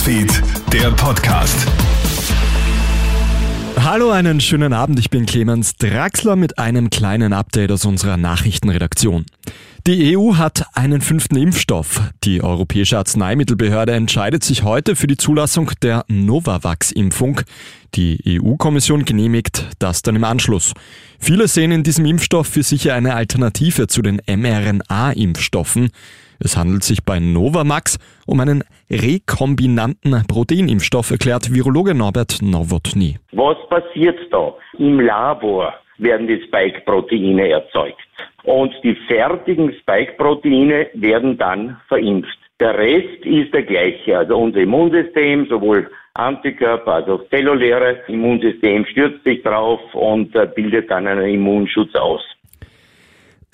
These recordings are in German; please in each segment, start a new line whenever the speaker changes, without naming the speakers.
Newsfeed, der Podcast.
Hallo, einen schönen Abend. Ich bin Clemens Draxler mit einem kleinen Update aus unserer Nachrichtenredaktion. Die EU hat einen fünften Impfstoff. Die Europäische Arzneimittelbehörde entscheidet sich heute für die Zulassung der Novavax-Impfung. Die EU-Kommission genehmigt das dann im Anschluss. Viele sehen in diesem Impfstoff für sicher eine Alternative zu den mRNA-Impfstoffen. Es handelt sich bei Novamax um einen rekombinanten Proteinimpfstoff, erklärt Virologe Norbert Nowotny.
Was passiert da? Im Labor werden die Spike-Proteine erzeugt und die fertigen Spike-Proteine werden dann verimpft. Der Rest ist der gleiche, also unser Immunsystem, sowohl Antikörper, also zelluläre Immunsystem stürzt sich drauf und äh, bildet dann einen Immunschutz aus.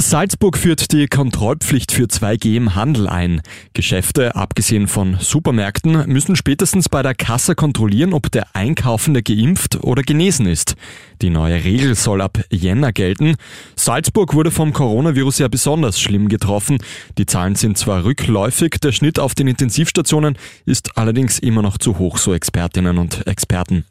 Salzburg führt die Kontrollpflicht für 2G im Handel ein. Geschäfte, abgesehen von Supermärkten, müssen spätestens bei der Kasse kontrollieren, ob der Einkaufende geimpft oder genesen ist. Die neue Regel soll ab Jänner gelten. Salzburg wurde vom Coronavirus ja besonders schlimm getroffen. Die Zahlen sind zwar rückläufig, der Schnitt auf den Intensivstationen ist allerdings immer noch zu hoch, so Expertinnen und Experten.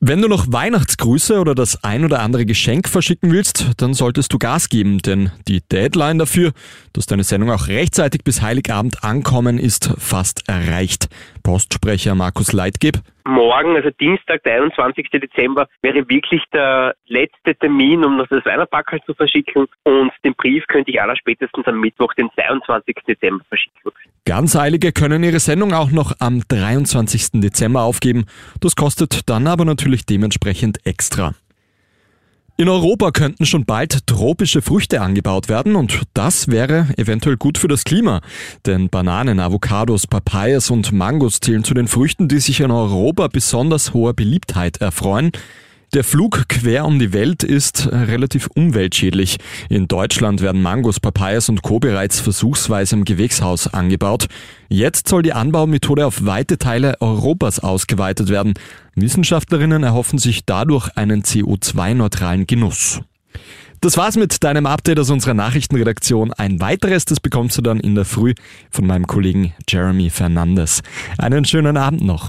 Wenn du noch Weihnachtsgrüße oder das ein oder andere Geschenk verschicken willst, dann solltest du Gas geben, denn die Deadline dafür, dass deine Sendung auch rechtzeitig bis Heiligabend ankommen, ist fast erreicht. Postsprecher Markus Leitgeb
morgen, also Dienstag, der 21. Dezember, wäre wirklich der letzte Termin, um noch das Weihnachtsbackel zu verschicken. Und den Brief könnte ich aller spätestens am Mittwoch, den 22. Dezember, verschicken.
Ganz Eilige können ihre Sendung auch noch am 23. Dezember aufgeben. Das kostet dann aber natürlich dementsprechend extra. In Europa könnten schon bald tropische Früchte angebaut werden und das wäre eventuell gut für das Klima. Denn Bananen, Avocados, Papayas und Mangos zählen zu den Früchten, die sich in Europa besonders hoher Beliebtheit erfreuen. Der Flug quer um die Welt ist relativ umweltschädlich. In Deutschland werden Mangos, Papayas und Co. bereits versuchsweise im Gewächshaus angebaut. Jetzt soll die Anbaumethode auf weite Teile Europas ausgeweitet werden. Wissenschaftlerinnen erhoffen sich dadurch einen CO2-neutralen Genuss. Das war's mit deinem Update aus unserer Nachrichtenredaktion. Ein weiteres, das bekommst du dann in der Früh von meinem Kollegen Jeremy Fernandes. Einen schönen Abend noch.